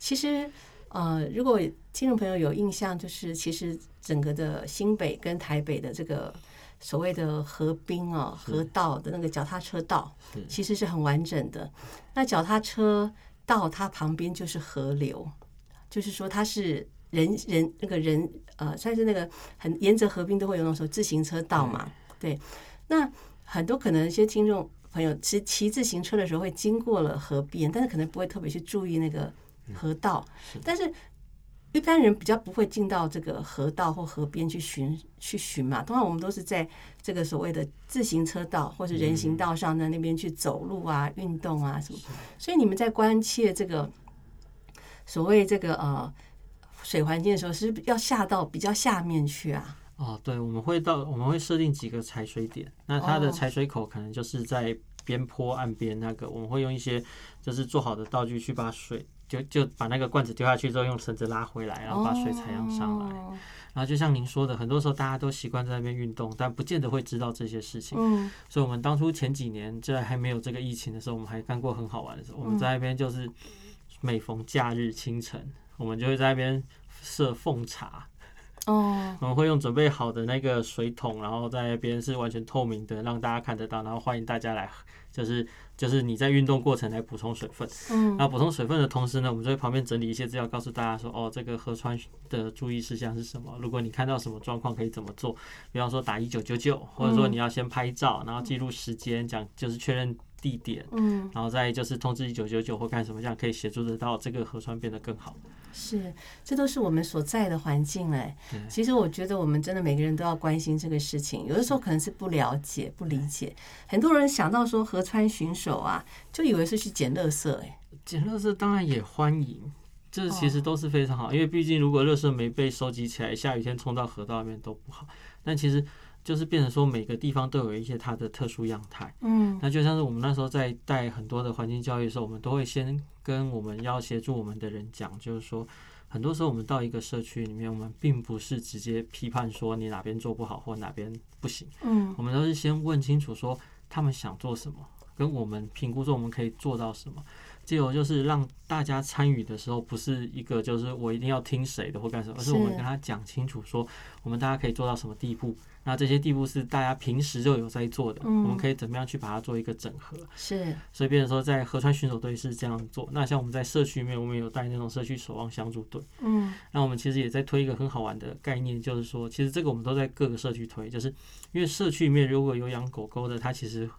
其实呃，如果听众朋友有印象，就是其实整个的新北跟台北的这个所谓的河滨哦，河道的那个脚踏车道，其实是很完整的。那脚踏车道它旁边就是河流，就是说它是人人那个人呃，算是那个很沿着河滨都会有那种自行车道嘛，对。那很多可能一些听众朋友骑骑自行车的时候会经过了河边，但是可能不会特别去注意那个河道，但是。一般人比较不会进到这个河道或河边去巡去巡嘛，通常我们都是在这个所谓的自行车道或是人行道上，在那边去走路啊、运动啊什么。所以你们在关切这个所谓这个呃水环境的时候，是不是要下到比较下面去啊？哦，对，我们会到我们会设定几个采水点，那它的哦采水口可能就是在边坡岸边那个，我们会用一些就是做好的道具去把水。就就把那个罐子丢下去之后，用绳子拉回来，然后把水采样上来。哦然后就像您说的，很多时候大家都习惯在那边运动，但不见得会知道这些事情。嗯所以，我们当初前几年在还没有这个疫情的时候，我们还干过很好玩的事。我们在那边就是每逢假日清晨，我们就会在那边设奉茶。哦我们会用准备好的那个水桶，然后在那边是完全透明的，让大家看得到，然后欢迎大家来，就是就是你在运动过程来补充水分。嗯那补充水分的同时呢，我们就在旁边整理一些资料，告诉大家说，哦，这个河川的注意事项是什么？如果你看到什么状况，可以怎么做？比方说打一九九九，或者说你要先拍照，然后记录时间，讲就是确认地点，嗯，然后再就是通知一九九九或干什么，这样可以协助得到这个河川变得更好。是，这都是我们所在的环境哎对。其实我觉得我们真的每个人都要关心这个事情，有的时候可能是不了解、不理解。很多人想到说河川巡守啊，就以为是去捡垃圾哎。捡垃圾当然也欢迎，这其实都是非常好，因为毕竟如果垃圾没被收集起来，下雨天冲到河道里面都不好。但其实就是变成说每个地方都有一些它的特殊样态。嗯那就像是我们那时候在带很多的环境教育的时候，我们都会先跟我们要协助我们的人讲，就是说，很多时候我们到一个社区里面，我们并不是直接批判说你哪边做不好或哪边不行，嗯我们都是先问清楚说他们想做什么，跟我们评估说我们可以做到什么。只有就是让大家参与的时候，不是一个就是我一定要听谁的或干什么，而是我们跟他讲清楚说，我们大家可以做到什么地步。那这些地步是大家平时就有在做的，嗯我们可以怎么样去把它做一个整合。是所以，变成说在河川巡守队是这样做。那像我们在社区里面，我们有带那种社区守望相助队。嗯那我们其实也在推一个很好玩的概念，就是说，其实这个我们都在各个社区推，就是因为社区里面如果有养狗狗的，它其实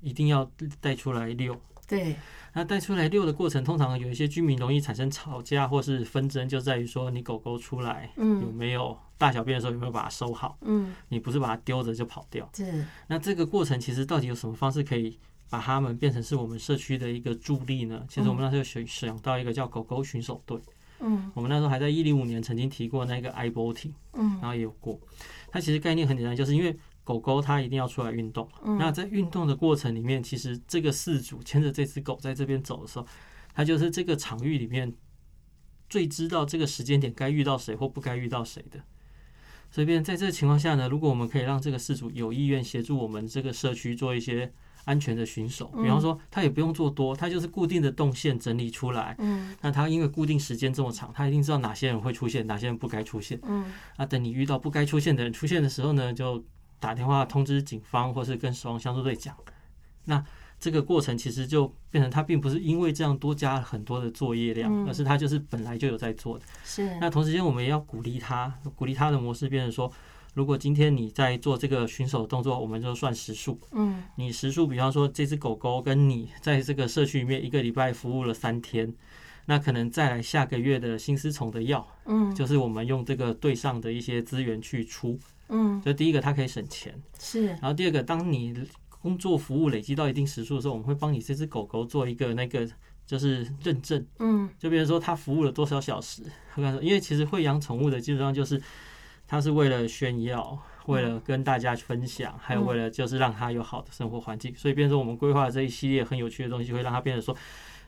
一定要带出来遛。对。那带出来遛的过程，通常有一些居民容易产生吵架或是纷争，就在于说你狗狗出来嗯。有嗯没有大小便的时候有没有把它收好，嗯。你不是把它丢着就跑掉。是。那这个过程其实到底有什么方式可以把它们变成是我们社区的一个助力呢？其实我们那时候想想到一个叫狗狗巡守队，嗯。我们那时候还在一零五年曾经提过那个 i boating，嗯。然后也有过。它其实概念很简单，就是因为狗狗它一定要出来运动，嗯那在运动的过程里面，其实这个饲主牵着这只狗在这边走的时候，它就是这个场域里面最知道这个时间点该遇到谁或不该遇到谁的。所以，便在这个情况下呢，如果我们可以让这个事主有意愿协助我们这个社区做一些安全的巡守，比方说他也不用做多，他就是固定的动线整理出来。嗯那他因为固定时间这么长，他一定知道哪些人会出现，哪些人不该出现。嗯那等你遇到不该出现的人出现的时候呢，就打电话通知警方，或是跟死亡相助队讲。那这个过程其实就变成他并不是因为这样多加了很多的作业量，嗯而是他就是本来就有在做的。是那同时间我们也要鼓励他，鼓励他的模式变成说，如果今天你在做这个巡守动作，我们就算时数。嗯你时数，比方说这只狗狗跟你在这个社区里面一个礼拜服务了三天，那可能再来下个月的新丝虫的药，嗯就是我们用这个对上的一些资源去出。嗯就第一个，它可以省钱，是然后第二个，当你工作服务累积到一定时数的时候，我们会帮你这只狗狗做一个那个就是认证，嗯就比如说它服务了多少小时。我跟你说，因为其实会养宠物的基本上就是它是为了炫耀，为了跟大家分享，还有为了就是让它有好的生活环境。所以，变成我们规划这一系列很有趣的东西，会让它变得说。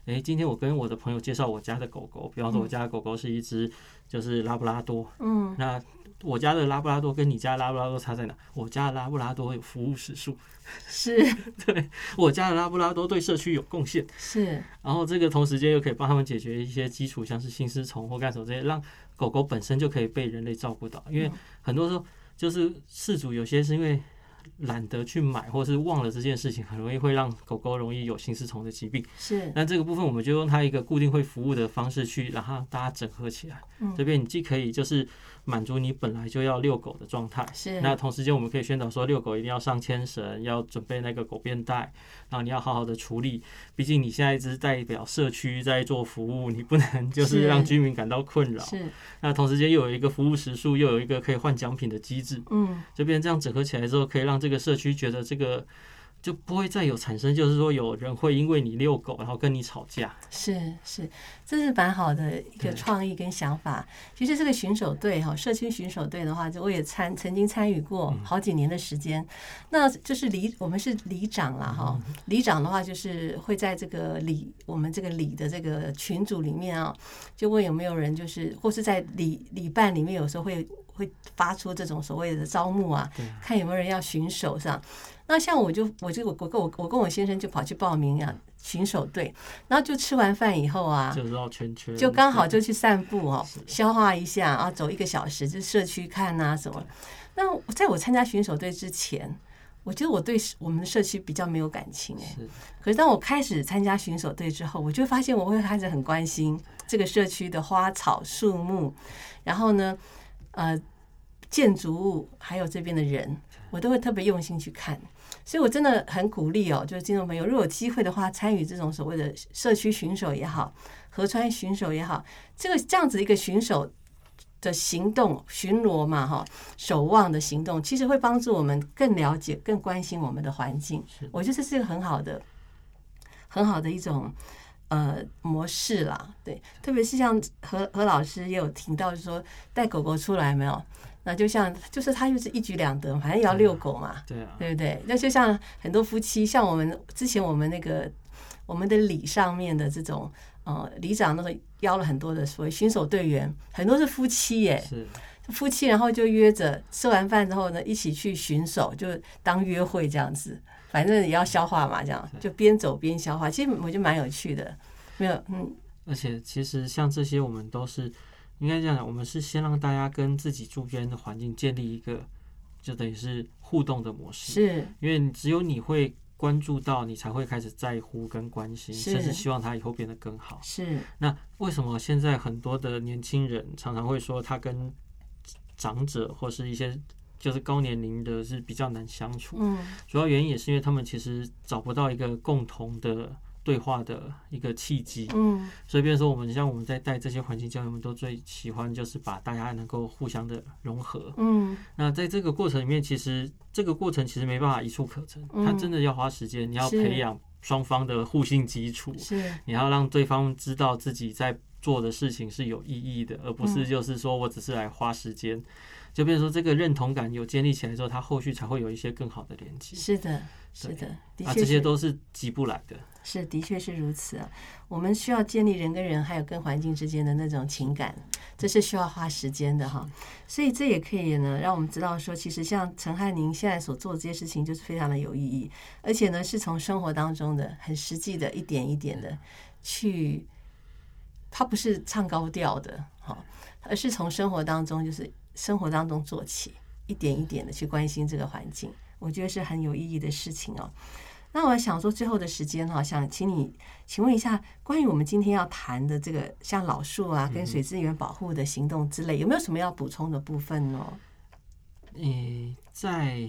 诶，今天我跟我的朋友介绍我家的狗狗，比方说我家的狗狗是一只就是拉布拉多，嗯。那我家的拉布拉多跟你家的拉布拉多差在哪？我家的拉布拉多有服务时数，是。对我家的拉布拉多对社区有贡献，是。然后这个同时间又可以帮他们解决一些基础，像是心丝虫或干什么这些，让狗狗本身就可以被人类照顾到。因为很多时候就是饲主有些是因为懒得去买，或是忘了这件事情，很容易会让狗狗容易有心丝虫的疾病。是那这个部分我们就用它一个固定会服务的方式去让它大家整合起来。嗯这边你既可以就是满足你本来就要遛狗的状态，是。那同时间我们可以宣导说，遛狗一定要上牵绳，要准备那个狗便袋，然后你要好好的处理。毕竟你现在只代表社区在做服务，你不能就是是。让居民感到困扰。是。那同时间又有一个服务时数，又有一个可以换奖品的机制，嗯。这边这样整合起来之后，可以让这个社区觉得这个就不会再有产生，就是说有人会因为你遛狗然后跟你吵架。是是，这是蛮好的一个创意跟想法。其实这个巡守队哈，社区巡守队的话，就我也参曾经参与过嗯好几年的时间。那就是里我们是里长啦哈，嗯里长的话就是会在这个里我们这个里的这个群组里面啊，就问有没有人就是或是在里里办里面有时候会会发出这种所谓的招募啊，看有没有人要巡守上。那像我就我就我我跟我我跟我先生就跑去报名啊巡守队，然后就吃完饭以后啊，就绕圈圈，就刚好就去散步哦，消化一下，啊走一个小时，就社区看啊什么。那在我参加巡守队之前，我觉得我对我们的社区比较没有感情哎。是可是当我开始参加巡守队之后，我就发现我会开始很关心这个社区的花草树木，然后呢，呃，建筑物还有这边的人，我都会特别用心去看。所以我真的很鼓励哦，就是听众朋友，如果有机会的话，参与这种所谓的社区巡守也好，河川巡守也好，这个这样子一个巡守的行动，巡逻嘛，哈，守望的行动，其实会帮助我们更了解、更关心我们的环境。我觉得这是一个很好的、很好的一种呃模式啦。对，特别是像何何老师也有提到，就说带狗狗出来没有？那就像就是他就是一举两得，反正也要遛狗嘛，对啊，对不对？那就像很多夫妻，像我们之前我们那个我们的里上面的这种呃里长那个邀了很多的所谓巡守队员，很多是夫妻耶，是夫妻然后就约着吃完饭之后呢，一起去巡守，就当约会这样子，反正也要消化嘛，这样就边走边消化，其实我觉得蛮有趣的。没有，嗯，而且其实像这些，我们都是应该这样讲，我们是先让大家跟自己周边的环境建立一个，就等于是互动的模式。是因为只有你会关注到，你才会开始在乎跟关心，甚至希望他以后变得更好。是，那为什么现在很多的年轻人常常会说他跟长者或是一些就是高年龄的是比较难相处？嗯，主要原因也是因为他们其实找不到一个共同的对话的一个契机。嗯，所以，变成说我们像我们在带这些环境教育，我们都最喜欢就是把大家能够互相的融合。嗯，那在这个过程里面，其实这个过程其实没办法一触可成，嗯它真的要花时间，你要培养双方的互信基础，是，你要让对方知道自己在做的事情是有意义的，而不嗯是就是说我只是来花时间。就变成说这个认同感有建立起来之后，它后续才会有一些更好的连接。是的，是的，的啊，这些都是急不来的。是，的确是如此啊。我们需要建立人跟人还有跟环境之间的那种情感，这是需要花时间的哈。所以这也可以呢，让我们知道说，其实像陈汉宁现在所做的这些事情，就是非常的有意义，而且呢，是从生活当中的很实际的一点一点的去，他不是唱高调的哈，而是从生活当中，就是生活当中做起，一点一点的去关心这个环境，我觉得是很有意义的事情哦。那我想说，最后的时间哈，想请你请问一下，关于我们今天要谈的这个像老树啊，跟水资源保护的行动之类，有没有什么要补充的部分呢？诶、在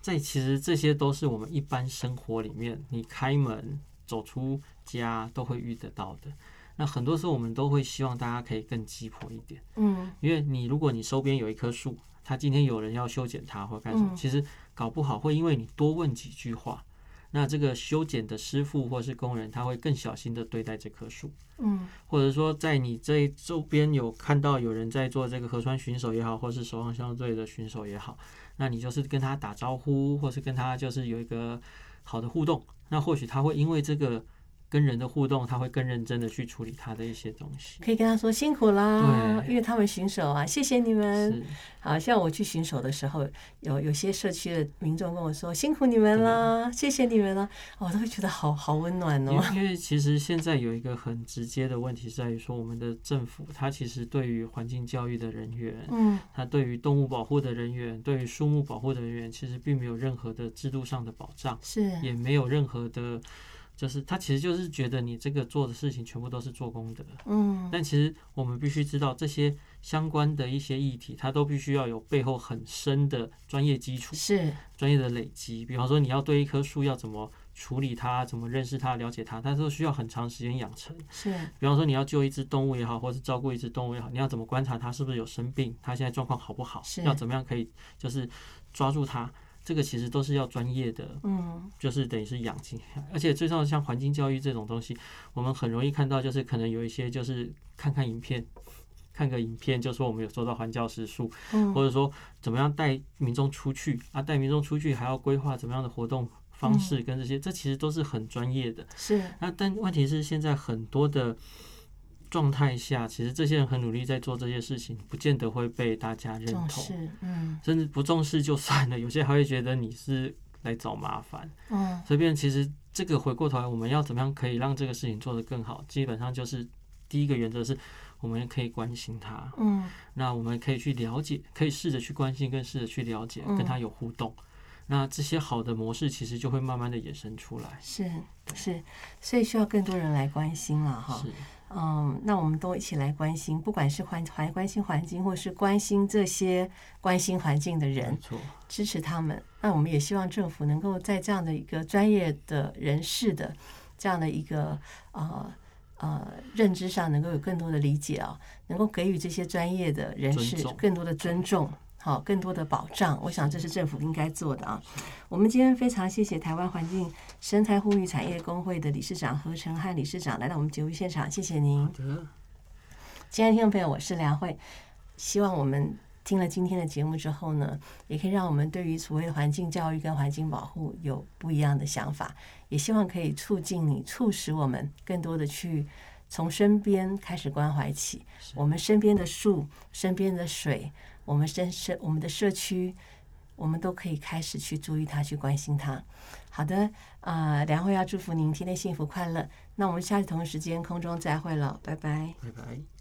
在其实这些都是我们一般生活里面，你开门走出家都会遇得到的。那很多时候我们都会希望大家可以更鸡婆一点，嗯因为你如果你周边有一棵树，它今天有人要修剪它或干什么，嗯其实搞不好会因为你多问几句话，那这个修剪的师傅或是工人他会更小心的对待这棵树。嗯或者说在你这周边有看到有人在做这个河川巡守也好，或是守望相对的巡守也好，那你就是跟他打招呼，或是跟他就是有一个好的互动，那或许他会因为这个跟人的互动，他会更认真的去处理他的一些东西。可以跟他说辛苦啦，因为他们巡守啊，谢谢你们。好像我去巡守的时候，有有些社区的民众跟我说辛苦你们啦，谢谢你们啦，我都会觉得好好温暖哦为。因为其实现在有一个很直接的问题是在于说，我们的政府它其实对于环境教育的人员，嗯它对于动物保护的人员，对于树木保护的人员，其实并没有任何的制度上的保障。是也没有任何的，就是他其实就是觉得你这个做的事情全部都是做功德，嗯。但其实我们必须知道这些相关的一些议题，它都必须要有背后很深的专业基础、是。专业的累积。比方说，你要对一棵树要怎么处理它、怎么认识它、了解它，它都需要很长时间养成。是。比方说，你要救一只动物也好，或是照顾一只动物也好，你要怎么观察它是不是有生病，它现在状况好不好是，要怎么样可以就是抓住它，这个其实都是要专业的嗯。就是等于是养精，而且最重要像环境教育这种东西，我们很容易看到，就是可能有一些就是看看影片，看个影片就说我们有做到环教实数，嗯。或者说怎么样带民众出去啊，带民众出去还要规划怎么样的活动方式跟这些，这其实都是很专业的。是。那但问题是现在很多的状态下，其实这些人很努力在做这些事情，不见得会被大家认同，嗯甚至不重视就算了，有些还会觉得你是来找麻烦。嗯所以变其实这个回过头来，我们要怎么样可以让这个事情做得更好？基本上就是第一个原则是，我们可以关心他，嗯那我们可以去了解，可以试着去关心，跟试着去了解，嗯跟他有互动。那这些好的模式其实就会慢慢的衍生出来。是是，所以需要更多人来关心了哈。是，嗯，那我们都一起来关心，不管是环环关心环境，或是关心这些关心环境的人支持他们。那我们也希望政府能够在这样的一个专业的人士的这样的一个呃呃认知上，能够有更多的理解啊，能够给予这些专业的人士更多的尊重。好，更多的保障，我想这是政府应该做的啊。我们今天非常谢谢台湾环境生态护育产业工会的理事长何成汉理事长来到我们节目现场，谢谢您亲爱的听众朋友，我是梁慧，希望我们听了今天的节目之后呢，也可以让我们对于所谓的环境教育跟环境保护有不一样的想法，也希望可以促进你、促使我们更多的去从身边开始关怀起，我们身边的树、身边的水，我们身社我们的社区。我们都可以开始去注意它，去关心它。好的，啊、梁慧要祝福您天天幸福快乐。那我们下次同一时间空中再会了，拜拜。拜拜。